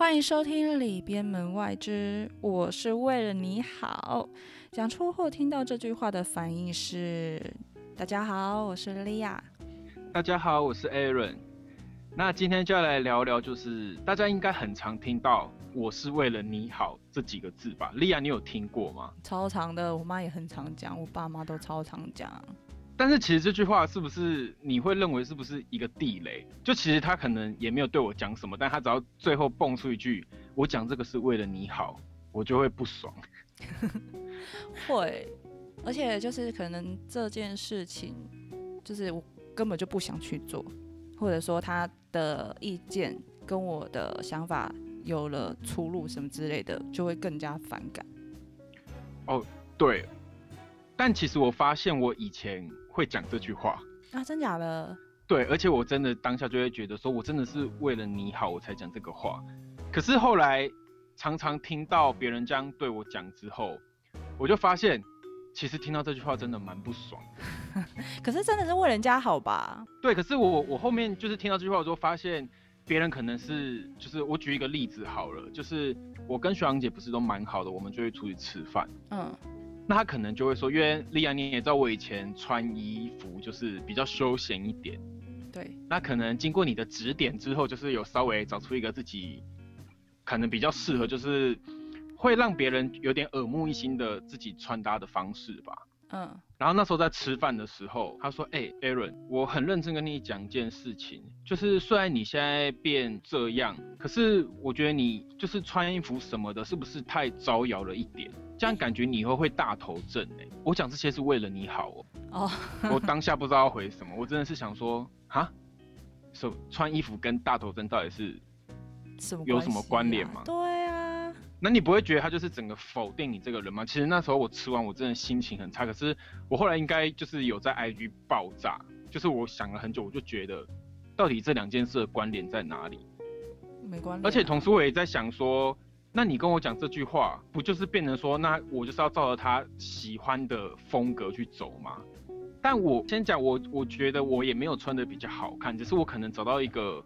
欢迎收听《里边门外之》，我是为了你好。讲出或听到这句话的反应是：大家好，我是莉亚。大家好，我是 Aaron。那今天就要来聊聊，就是大家应该很常听到“我是为了你好”这几个字吧？莉亚，你有听过吗？超常的，我妈也很常讲，我爸妈都超常讲。但是其实这句话是不是你会认为是不是一个地雷？就其实他可能也没有对我讲什么，但他只要最后蹦出一句“我讲这个是为了你好”，我就会不爽。会，而且就是可能这件事情，就是我根本就不想去做，或者说他的意见跟我的想法有了出入什么之类的，就会更加反感。哦，对。但其实我发现我以前。会讲这句话啊？真假的？对，而且我真的当下就会觉得，说我真的是为了你好，我才讲这个话。可是后来常常听到别人这样对我讲之后，我就发现，其实听到这句话真的蛮不爽。可是真的是为人家好吧？对，可是我我后面就是听到这句话，我就发现别人可能是，就是我举一个例子好了，就是我跟徐阳姐不是都蛮好的，我们就会出去吃饭。嗯。那他可能就会说，因为莉亚你也知道，我以前穿衣服就是比较休闲一点。对。那可能经过你的指点之后，就是有稍微找出一个自己可能比较适合，就是会让别人有点耳目一新的自己穿搭的方式吧。嗯，然后那时候在吃饭的时候，他说：“哎，Aaron，我很认真跟你讲一件事情，就是虽然你现在变这样，可是我觉得你就是穿衣服什么的，是不是太招摇了一点？这样感觉你以后会大头症哎。我讲这些是为了你好哦。哦，我当下不知道回什么，我真的是想说，哈，手穿衣服跟大头症到底是什么有什么关联吗？对啊。”那你不会觉得他就是整个否定你这个人吗？其实那时候我吃完我真的心情很差，可是我后来应该就是有在 IG 爆炸，就是我想了很久，我就觉得到底这两件事的关联在哪里？没关。而且同时我也在想说，那你跟我讲这句话，不就是变成说，那我就是要照着他喜欢的风格去走吗？但我先讲，我我觉得我也没有穿的比较好看，只是我可能找到一个。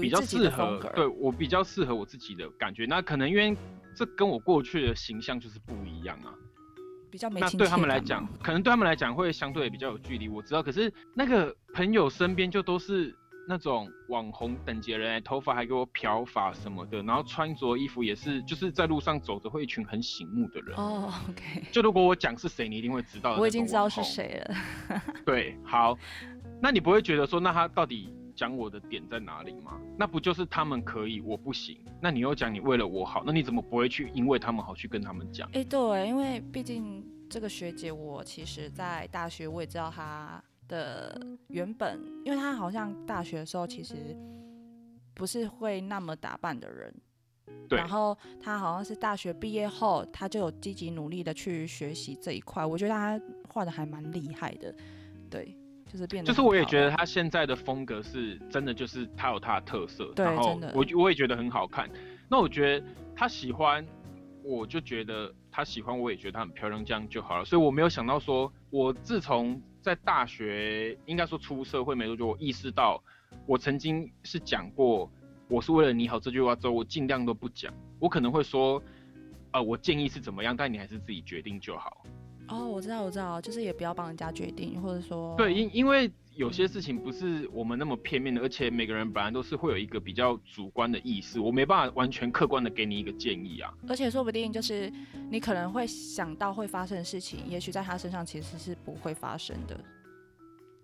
比较适合，对我比较适合我自己的感觉。那可能因为这跟我过去的形象就是不一样啊，比较没。那对他们来讲，可能对他们来讲会相对比较有距离。我知道，可是那个朋友身边就都是那种网红等级的人，头发还给我漂发什么的，然后穿着衣服也是，就是在路上走着会一群很醒目的人。哦，OK。就如果我讲是谁，你一定会知道。我已经知道是谁了。对，好，那你不会觉得说，那他到底？讲我的点在哪里吗？那不就是他们可以，我不行？那你又讲你为了我好，那你怎么不会去因为他们好去跟他们讲？哎，对，因为毕竟这个学姐，我其实在大学我也知道她的原本，因为她好像大学的时候其实不是会那么打扮的人，对。然后她好像是大学毕业后，她就有积极努力的去学习这一块，我觉得她画的还蛮厉害的，对。就是变，就是我也觉得他现在的风格是真的，就是他有他的特色，然后我我也觉得很好看。那我觉得他喜欢，我就觉得他喜欢，我也觉得他很漂亮，这样就好了。所以我没有想到说，我自从在大学，应该说出社会没多久，我意识到我曾经是讲过我是为了你好这句话之后，我尽量都不讲。我可能会说，呃，我建议是怎么样，但你还是自己决定就好。哦，我知道，我知道，就是也不要帮人家决定，或者说对，因因为有些事情不是我们那么片面的，而且每个人本来都是会有一个比较主观的意识，我没办法完全客观的给你一个建议啊。而且说不定就是你可能会想到会发生的事情，也许在他身上其实是不会发生的。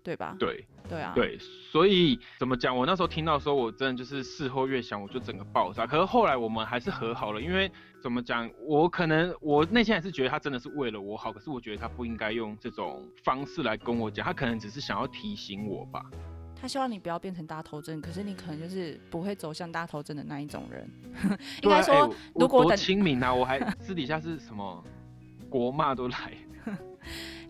对吧？对对啊，对，所以怎么讲？我那时候听到的时候，我真的就是事后越想，我就整个爆炸。可是后来我们还是和好了，因为怎么讲？我可能我内心还是觉得他真的是为了我好，可是我觉得他不应该用这种方式来跟我讲，他可能只是想要提醒我吧。他希望你不要变成大头针，可是你可能就是不会走向大头针的那一种人。应该说，如果多亲民啊，我还私底下是什么国骂都来。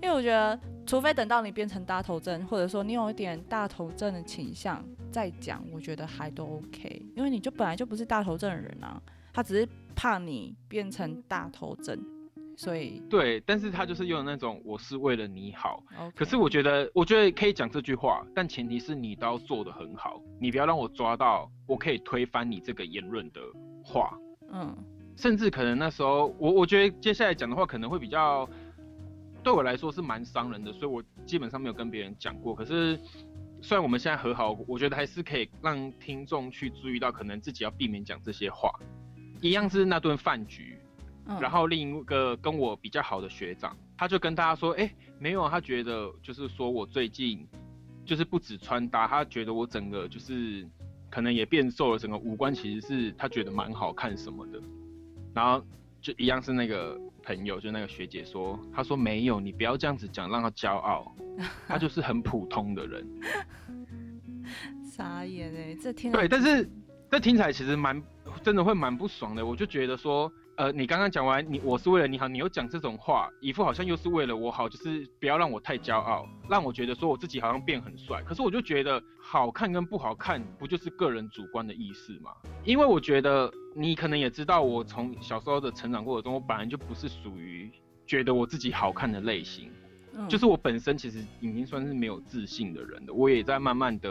因为我觉得，除非等到你变成大头症，或者说你有一点大头症的倾向再讲，我觉得还都 OK。因为你就本来就不是大头症的人啊，他只是怕你变成大头症，所以对，但是他就是用那种我是为了你好。可是我觉得，我觉得可以讲这句话，但前提是你都要做的很好，你不要让我抓到我可以推翻你这个言论的话。嗯。甚至可能那时候，我我觉得接下来讲的话可能会比较，对我来说是蛮伤人的，所以我基本上没有跟别人讲过。可是虽然我们现在和好，我觉得还是可以让听众去注意到，可能自己要避免讲这些话。一样是那顿饭局。然后另一个跟我比较好的学长，他就跟大家说，哎，没有，他觉得就是说我最近就是不止穿搭，他觉得我整个就是可能也变瘦了，整个五官其实是他觉得蛮好看什么的。然后就一样是那个朋友，就那个学姐说，她说没有，你不要这样子讲，让她骄傲，她就是很普通的人。傻眼哎，这听对，但是这听起来其实蛮真的会蛮不爽的，我就觉得说。呃，你刚刚讲完，你我是为了你好，你又讲这种话，一副好像又是为了我好，就是不要让我太骄傲，让我觉得说我自己好像变很帅。可是我就觉得好看跟不好看，不就是个人主观的意识吗？因为我觉得你可能也知道，我从小时候的成长过程中，我本来就不是属于觉得我自己好看的类型，就是我本身其实已经算是没有自信的人的。我也在慢慢的，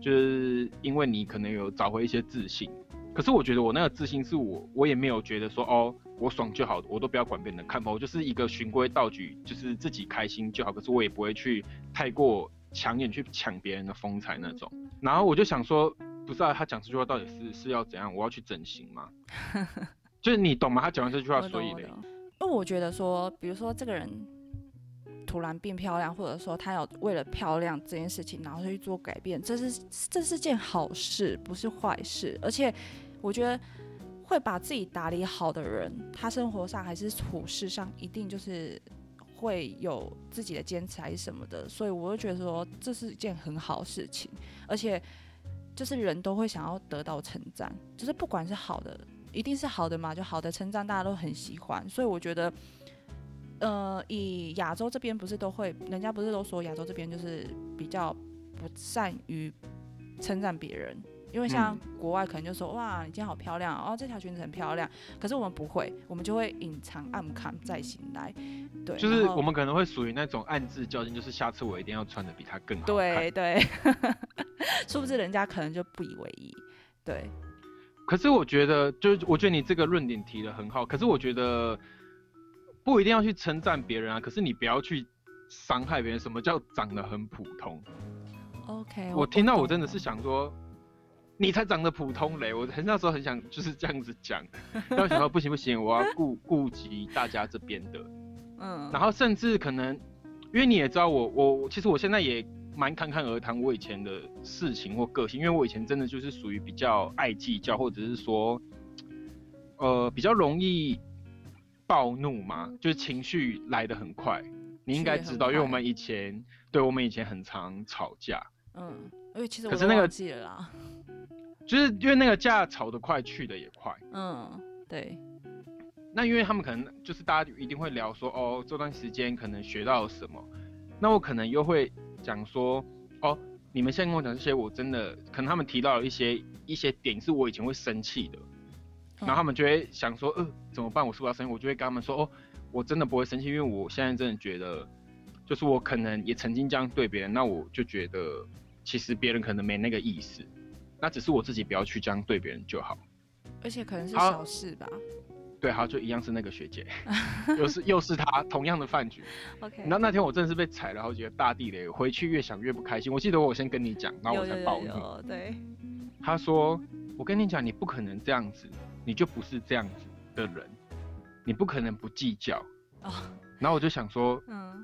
就是因为你可能有找回一些自信。可是我觉得我那个自信是我，我也没有觉得说哦，我爽就好，我都不要管别人的看法，我就是一个循规蹈矩，就是自己开心就好。可是我也不会去太过抢眼去抢别人的风采那种。然后我就想说，不知道他讲这句话到底是是要怎样？我要去整形吗？就是你懂吗？他讲完这句话，所以呢？因为我觉得说，比如说这个人突然变漂亮，或者说他要为了漂亮这件事情，然后去做改变，这是这是件好事，不是坏事，而且。我觉得会把自己打理好的人，他生活上还是处事上一定就是会有自己的坚持还是什么的，所以我就觉得说这是一件很好事情，而且就是人都会想要得到称赞，就是不管是好的，一定是好的嘛，就好的称赞大家都很喜欢，所以我觉得，呃，以亚洲这边不是都会，人家不是都说亚洲这边就是比较不善于称赞别人。因为像国外可能就说哇，你今天好漂亮哦，这条裙子很漂亮。可是我们不会，我们就会隐藏暗看再醒来。对，就是我们可能会属于那种暗自较劲，就是下次我一定要穿的比他更好对对，殊不知人家可能就不以为意。对。可是我觉得，就是我觉得你这个论点提的很好。可是我觉得不一定要去称赞别人啊，可是你不要去伤害别人。什么叫长得很普通？OK，我听到我真的是想说。你才长得普通嘞！我很那时候很想就是这样子讲，然后想说不行不行，我要顾顾及大家这边的，嗯，然后甚至可能，因为你也知道我我其实我现在也蛮侃侃而谈我以前的事情或个性，因为我以前真的就是属于比较爱计较，或者是说，呃，比较容易暴怒嘛，就是情绪来得很快。你应该知道，因为我们以前对我们以前很常吵架，嗯，因为其实可是那个记了啦。就是因为那个架吵得快，去的也快。嗯，对。那因为他们可能就是大家一定会聊说，哦，这段时间可能学到了什么。那我可能又会讲说，哦，你们现在跟我讲这些，我真的可能他们提到了一些一些点，是我以前会生气的。然后他们就会想说，呃，怎么办？我是不是要生气？我就会跟他们说，哦，我真的不会生气，因为我现在真的觉得，就是我可能也曾经这样对别人，那我就觉得其实别人可能没那个意思。那只是我自己不要去这样对别人就好，而且可能是小事吧。对，好，就一样是那个学姐，又是又是他，同样的饭局。OK。那那天我真的是被踩了好几个大地雷，回去越想越不开心。我记得我先跟你讲，然后我才暴怒。对。他说：“我跟你讲，你不可能这样子，你就不是这样子的人，你不可能不计较。”哦。然后我就想说，嗯，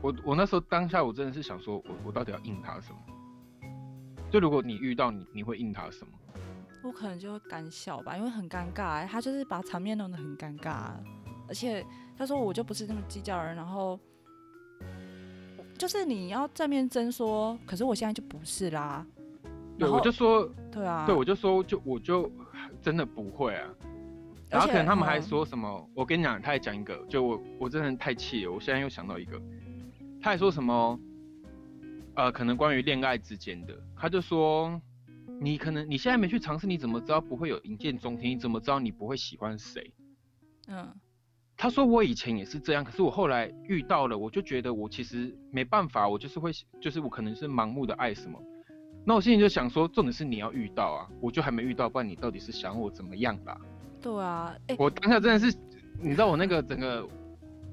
我我那时候当下我真的是想说，我我到底要应他什么？就如果你遇到你，你会应他什么？我可能就会干笑吧，因为很尴尬，他就是把场面弄得很尴尬，而且他说我就不是那么计较人，然后就是你要正面争说，可是我现在就不是啦。对，我就说，对啊，对，我就说，就我就真的不会啊。然后可能他们还说什么？我跟你讲，他还讲一个，就我我真的太气了，我现在又想到一个，他还说什么？呃，可能关于恋爱之间的，他就说，你可能你现在没去尝试，你怎么知道不会有一见钟情？你怎么知道你不会喜欢谁？嗯，他说我以前也是这样，可是我后来遇到了，我就觉得我其实没办法，我就是会，就是我可能是盲目的爱什么。那我心里就想说，重点是你要遇到啊，我就还没遇到，不然你到底是想我怎么样啦？对啊，我当下真的是，你知道我那个整个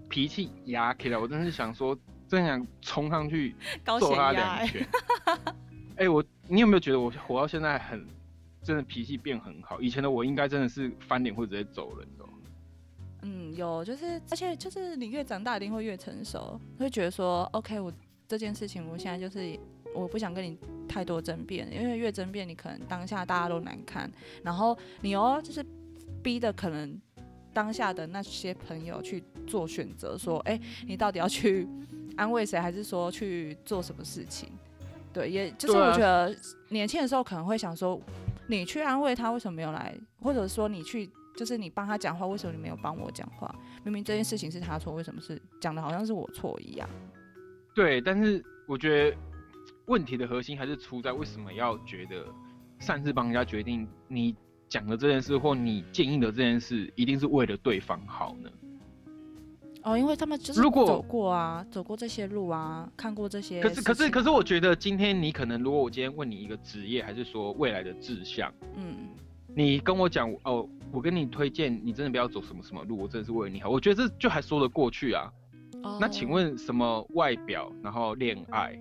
脾气压起来，我真的是想说，真想冲上去揍他两拳。哎，我你有没有觉得我活到现在很真的脾气变很好？以前的我应该真的是翻脸或者直接走人的。嗯，有，就是而且就是你越长大一定会越成熟，会觉得说，OK，我这件事情我现在就是我不想跟你太多争辩，因为越争辩你可能当下大家都难看，然后你哦就是。逼的可能当下的那些朋友去做选择，说，哎，你到底要去安慰谁，还是说去做什么事情？对，也就是我觉得年轻的时候可能会想说，你去安慰他，为什么没有来？或者说你去，就是你帮他讲话，为什么你没有帮我讲话？明明这件事情是他错，为什么是讲的好像是我错一样？对，但是我觉得问题的核心还是出在为什么要觉得擅自帮人家决定你。讲的这件事，或你建议的这件事，一定是为了对方好呢？哦，因为他们就是走过啊，走过这些路啊，看过这些。可是，可是，可是，我觉得今天你可能，如果我今天问你一个职业，还是说未来的志向，嗯，你跟我讲哦，我跟你推荐，你真的不要走什么什么路，我真的是为了你好，我觉得这就还说得过去啊。哦。那请问什么外表，然后恋爱？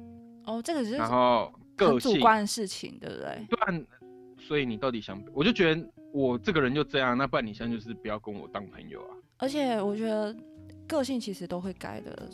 哦，这个是然后个性主观的事情，对不对？对。所以你到底想，我就觉得我这个人就这样，那不然你现在就是不要跟我当朋友啊。而且我觉得个性其实都会改的。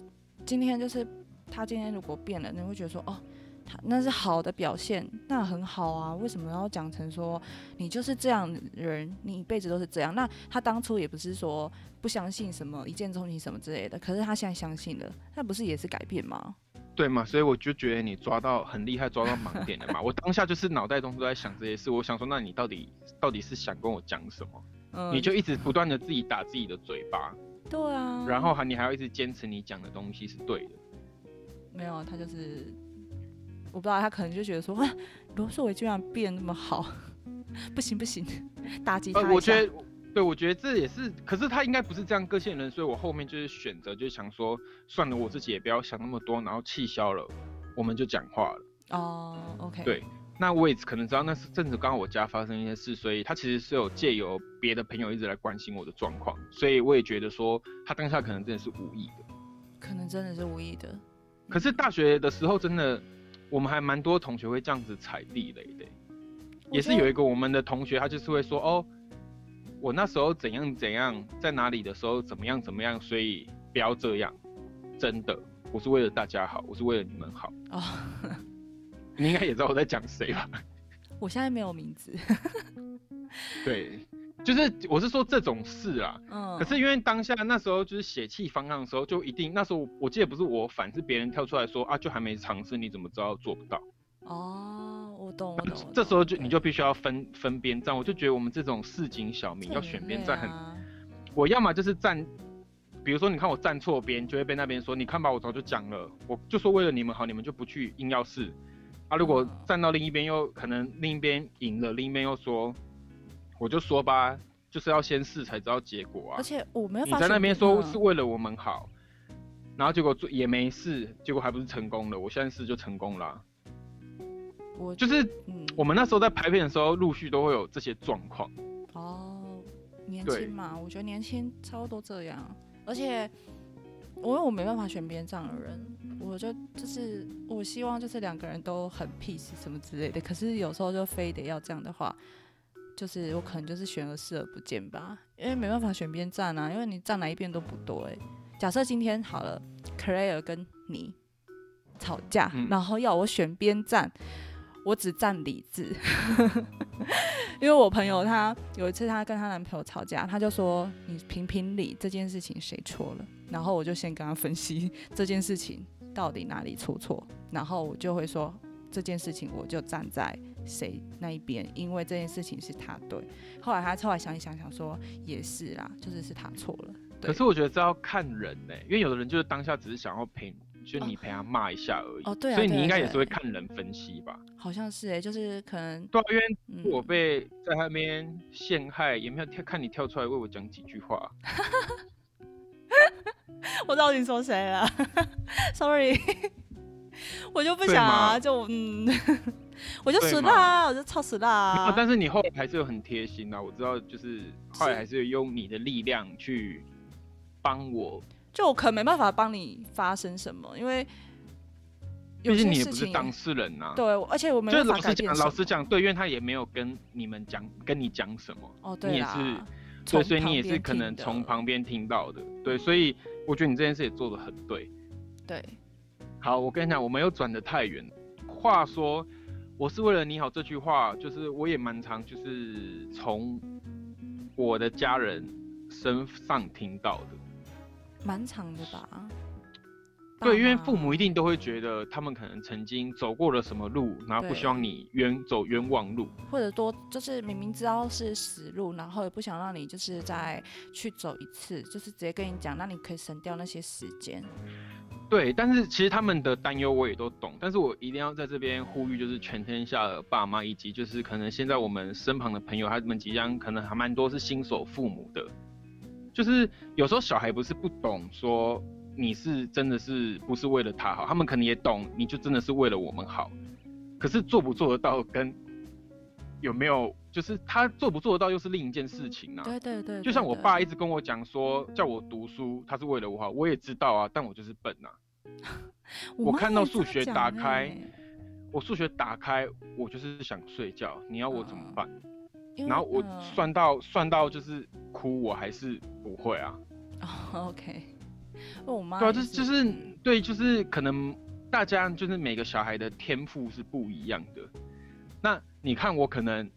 今天就是他今天如果变了，你会觉得说哦，他那是好的表现，那很好啊。为什么要讲成说你就是这样的人，你一辈子都是这样？那他当初也不是说不相信什么一见钟情什么之类的，可是他现在相信了，那不是也是改变吗？对嘛，所以我就觉得你抓到很厉害，抓到盲点了嘛。我当下就是脑袋中都在想这些事，我想说，那你到底到底是想跟我讲什么？嗯，你就一直不断的自己打自己的嘴巴。对啊。然后还你还要一直坚持你讲的东西是对的。没有，他就是，我不知道他可能就觉得说，罗素伟居然变那么好，不 行不行，打击他一下。对，我觉得这也是，可是他应该不是这样个性人，所以我后面就是选择，就是想说，算了，我自己也不要想那么多，然后气消了，我们就讲话了。哦，OK。对，那我也可能知道那是正子刚好我家发生一些事，所以他其实是有借由别的朋友一直来关心我的状况，所以我也觉得说他当下可能真的是无意的，可能真的是无意的。可是大学的时候真的，我们还蛮多同学会这样子踩地雷的，也是有一个我们的同学，他就是会说哦。我那时候怎样怎样，在哪里的时候怎么样怎么样，所以不要这样，真的，我是为了大家好，我是为了你们好。哦，你应该也知道我在讲谁吧？我现在没有名字。对，就是我是说这种事啊。嗯。可是因为当下那时候就是血气方刚的时候，就一定那时候我记得不是我反，是别人跳出来说啊，就还没尝试，你怎么知道做不到？哦，我懂，我懂。这时候就你就必须要分分边站，我就觉得我们这种市井小民要选边站很，我要么就是站，比如说你看我站错边，就会被那边说，你看吧，我早就讲了，我就说为了你们好，你们就不去硬要试，啊，如果站到另一边又可能另一边赢了，另一边又说，我就说吧，就是要先试才知道结果啊。而且我没有你在那边说是为了我们好，然后结果也没试，结果还不是成功了，我现在试就成功了。我就是，我们那时候在排片的时候，陆续都会有这些状况。哦，年轻嘛，我觉得年轻差不多这样。而且，我因为我没办法选边站的人，我就就是我希望就是两个人都很 peace 什么之类的。可是有时候就非得要这样的话，就是我可能就是选而视而不见吧，因为没办法选边站啊，因为你站哪一边都不对。假设今天好了，Clare 跟你吵架，然后要我选边站。我只站理智，因为我朋友她有一次她跟她男朋友吵架，她就说你评评理这件事情谁错了，然后我就先跟她分析这件事情到底哪里出错，然后我就会说这件事情我就站在谁那一边，因为这件事情是他对。后来她后来想一想想说也是啦，就是是他错了。可是我觉得这要看人呢，因为有的人就是当下只是想要陪。就你陪他骂一下而已哦，对啊，所以你应该也是会看人分析吧？好像是哎，就是可能对啊，因为我被在那边陷害，也没有跳看你跳出来为我讲几句话。我知道你说谁了，sorry，我就不想啊，就嗯，我就死啦，我就操死啦。但是你后来还是有很贴心啊，我知道，就是后来还是用你的力量去帮我。就我可能没办法帮你发生什么，因为。毕竟你也不是当事人呐，对，而且我们就老实讲，老实讲，对，因为他也没有跟你们讲，跟你讲什么，哦，对你也是，对，所以你也是可能从旁边听到的，对，所以我觉得你这件事也做的很对，对，好，我跟你讲，我没有转的太远。话说，我是为了你好这句话，就是我也蛮常就是从我的家人身上听到的，蛮长的吧。对，因为父母一定都会觉得他们可能曾经走过了什么路，然后不希望你冤走冤枉路，或者多就是明明知道是死路，然后也不想让你就是再去走一次，就是直接跟你讲，那你可以省掉那些时间。对，但是其实他们的担忧我也都懂，但是我一定要在这边呼吁，就是全天下的爸妈以及就是可能现在我们身旁的朋友，他们即将可能还蛮多是新手父母的，就是有时候小孩不是不懂说。你是真的是不是为了他好？他们可能也懂，你就真的是为了我们好。可是做不做得到，跟有没有，就是他做不做得到，又是另一件事情啊。对对对。就像我爸一直跟我讲说，叫我读书，他是为了我好，我也知道啊，但我就是笨啊。我看到数学打开，我数学打开，我就是想睡觉。你要我怎么办？然后我算到算到就是哭，我还是不会啊。OK。我妈对啊，就是就是对，就是可能大家就是每个小孩的天赋是不一样的。那你看我可能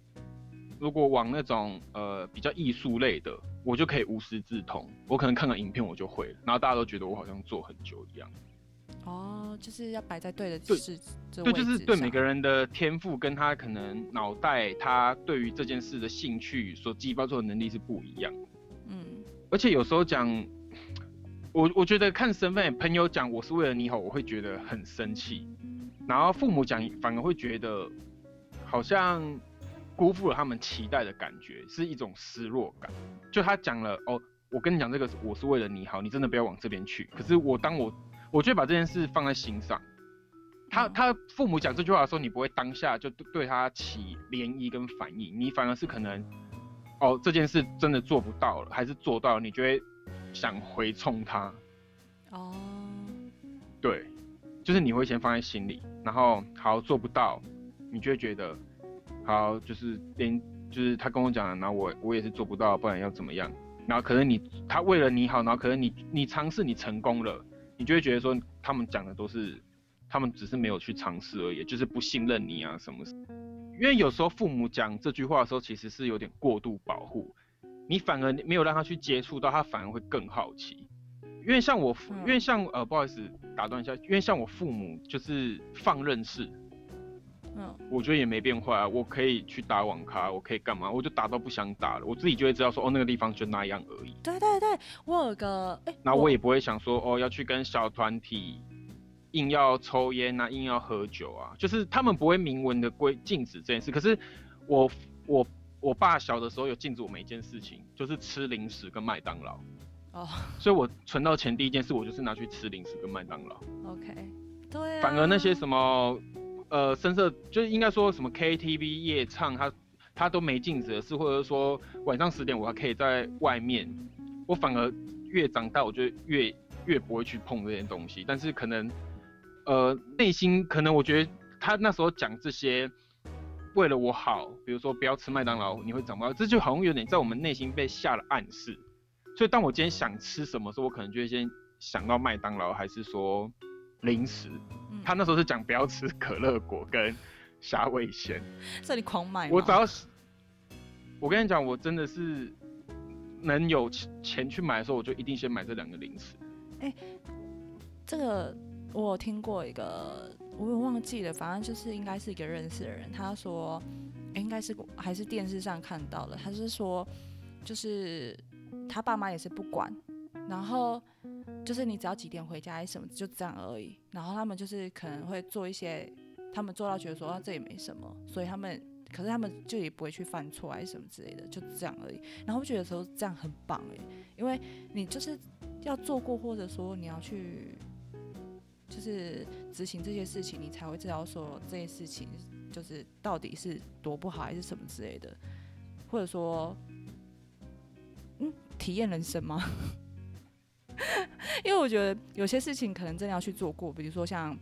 如果往那种呃比较艺术类的，我就可以无师自通，我可能看个影片我就会了，然后大家都觉得我好像做很久一样。哦，就是要摆在对的对对，就是对每个人的天赋跟他可能脑袋他对于这件事的兴趣所激发出的能力是不一样。嗯，而且有时候讲。我我觉得看身份，朋友讲我是为了你好，我会觉得很生气；然后父母讲反而会觉得好像辜负了他们期待的感觉，是一种失落感。就他讲了哦，我跟你讲这个我是为了你好，你真的不要往这边去。可是我当我我就把这件事放在心上。他他父母讲这句话的时候，你不会当下就对他起涟漪跟反应，你反而是可能哦这件事真的做不到了，还是做到了，你就会？想回冲他，哦，对，就是你会先放在心里，然后好做不到，你就会觉得好，就是连就是他跟我讲，然后我我也是做不到，不然要怎么样？然后可能你他为了你好，然后可能你你尝试你成功了，你就会觉得说他们讲的都是他们只是没有去尝试而已，就是不信任你啊什么？因为有时候父母讲这句话的时候，其实是有点过度保护。你反而没有让他去接触到，他反而会更好奇。因为像我，因为像呃，不好意思打断一下，因为像我父母就是放任式，嗯，我觉得也没变坏啊。我可以去打网咖，我可以干嘛？我就打到不想打了，我自己就会知道说，哦，那个地方就那样而已。对对对，我有个，哎，那我也不会想说，哦，要去跟小团体硬要抽烟啊，硬要喝酒啊，就是他们不会明文的规禁止这件事。可是我我。我爸小的时候有禁止我每一件事情，就是吃零食跟麦当劳。哦，所以我存到钱第一件事，我就是拿去吃零食跟麦当劳。OK，对。反而那些什么，呃，深色，就是应该说什么 KTV 夜唱，他他都没禁止的事，或者说晚上十点我还可以在外面，我反而越长大，我就越越不会去碰这些东西。但是可能，呃，内心可能我觉得他那时候讲这些。为了我好，比如说不要吃麦当劳，你会长不高，这就好像有点在我们内心被下了暗示。所以当我今天想吃什么时候，我可能就会先想到麦当劳，还是说零食。他那时候是讲不要吃可乐果跟虾味鲜，这里狂买。我只要是，我跟你讲，我真的是能有钱去买的时候，我就一定先买这两个零食。哎，这个我有听过一个。我也忘记了，反正就是应该是一个认识的人。他说，应该是还是电视上看到的。他是说，就是他爸妈也是不管，然后就是你只要几点回家什么，就这样而已。然后他们就是可能会做一些，他们做到觉得说啊这也没什么，所以他们可是他们就也不会去犯错还是什么之类的，就这样而已。然后我觉得说这样很棒哎，因为你就是要做过，或者说你要去就是执行这些事情，你才会知道说这些事情就是到底是多不好还是什么之类的，或者说，嗯，体验人生吗？因为我觉得有些事情可能真的要去做过，比如说像，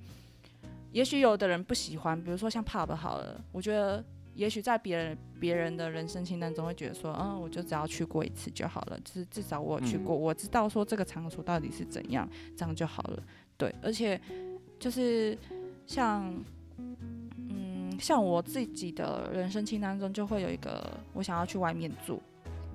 也许有的人不喜欢，比如说像 pub 好了，我觉得。也许在别人别人的人生清单中会觉得说，嗯，我就只要去过一次就好了，就是至少我去过，我知道说这个场所到底是怎样，这样就好了。对，而且就是像，嗯，像我自己的人生清单中就会有一个，我想要去外面住。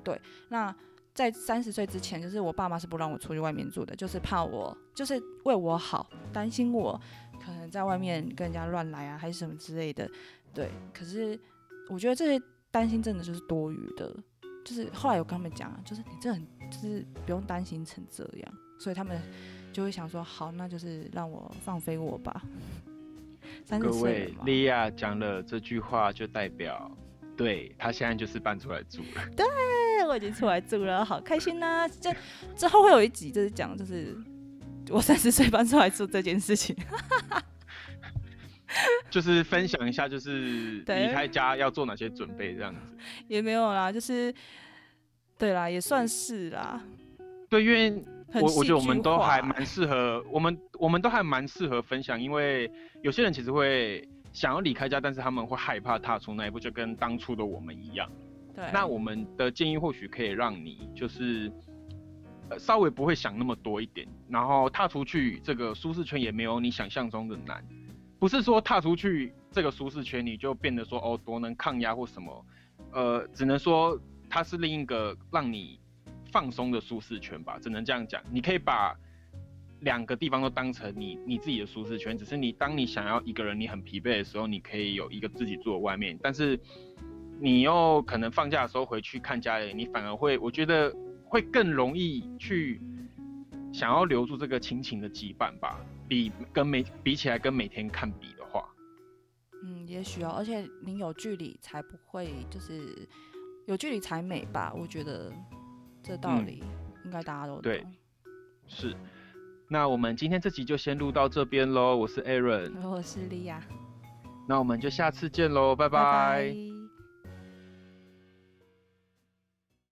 对，那在三十岁之前，就是我爸妈是不让我出去外面住的，就是怕我，就是为我好，担心我可能在外面跟人家乱来啊，还是什么之类的。对，可是我觉得这些担心真的就是多余的。就是后来我跟他们讲，就是你这很就是不用担心成这样，所以他们就会想说，好，那就是让我放飞我吧。各位，莉亚讲了这句话，就代表对他现在就是搬出来住了。对，我已经出来住了，好开心呐！就之后会有一集就是讲，就是我三十岁搬出来住这件事情。就是分享一下，就是离开家要做哪些准备，这样子也没有啦，就是对啦，也算是啦。对，因为我我觉得我们都还蛮适合，我们我们都还蛮适合分享，因为有些人其实会想要离开家，但是他们会害怕踏出那一步，就跟当初的我们一样。那我们的建议或许可以让你就是呃稍微不会想那么多一点，然后踏出去这个舒适圈也没有你想象中的难。不是说踏出去这个舒适圈，你就变得说哦多能抗压或什么，呃，只能说它是另一个让你放松的舒适圈吧，只能这样讲。你可以把两个地方都当成你你自己的舒适圈，只是你当你想要一个人你很疲惫的时候，你可以有一个自己住外面，但是你又可能放假的时候回去看家人，你反而会我觉得会更容易去想要留住这个亲情的羁绊吧。比跟每比起来，跟每天看比的话，嗯，也许哦，而且你有距离才不会，就是有距离才美吧？我觉得这道理应该大家都懂。对，是。那我们今天这集就先录到这边喽。我是 Aaron，我是莉亚。那我们就下次见喽，拜拜。